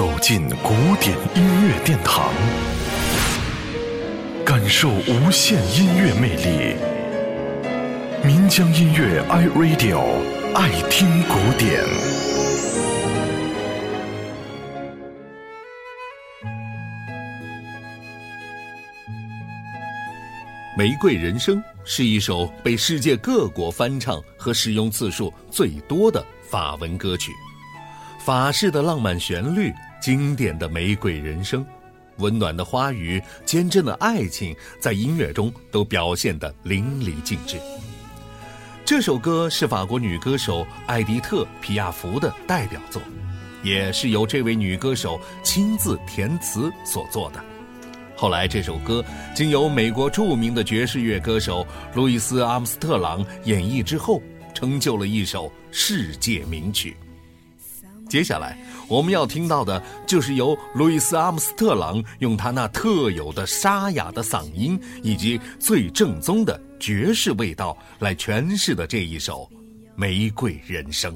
走进古典音乐殿堂，感受无限音乐魅力。民江音乐 iRadio 爱听古典。《玫瑰人生》是一首被世界各国翻唱和使用次数最多的法文歌曲。法式的浪漫旋律，经典的玫瑰人生，温暖的花语，坚贞的爱情，在音乐中都表现得淋漓尽致。这首歌是法国女歌手艾迪特·皮亚福的代表作，也是由这位女歌手亲自填词所作的。后来，这首歌经由美国著名的爵士乐歌手路易斯·阿姆斯特朗演绎之后，成就了一首世界名曲。接下来我们要听到的，就是由路易斯·阿姆斯特朗用他那特有的沙哑的嗓音以及最正宗的爵士味道来诠释的这一首《玫瑰人生》。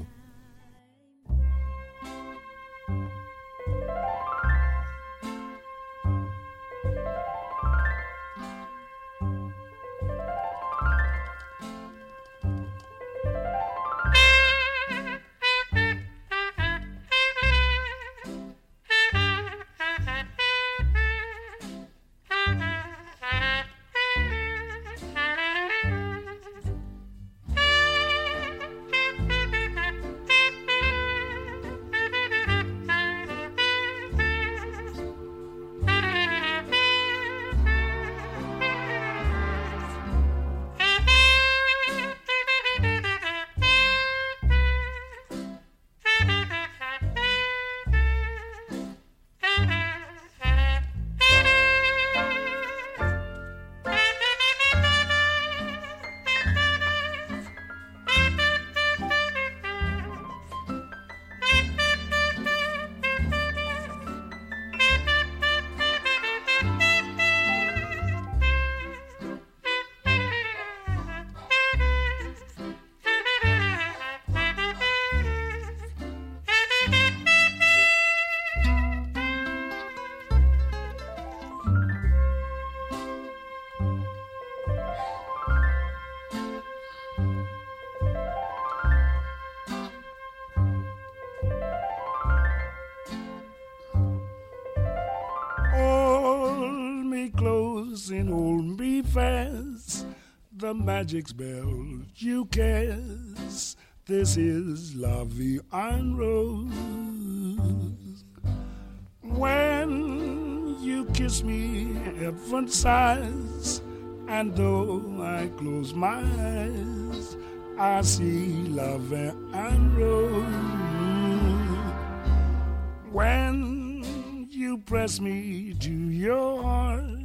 And hold me fast. The magic spell you cast. This is Vie en Rose. When you kiss me, heaven sighs, and though I close my eyes, I see La and Rose. When you press me to your heart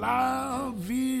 la vie.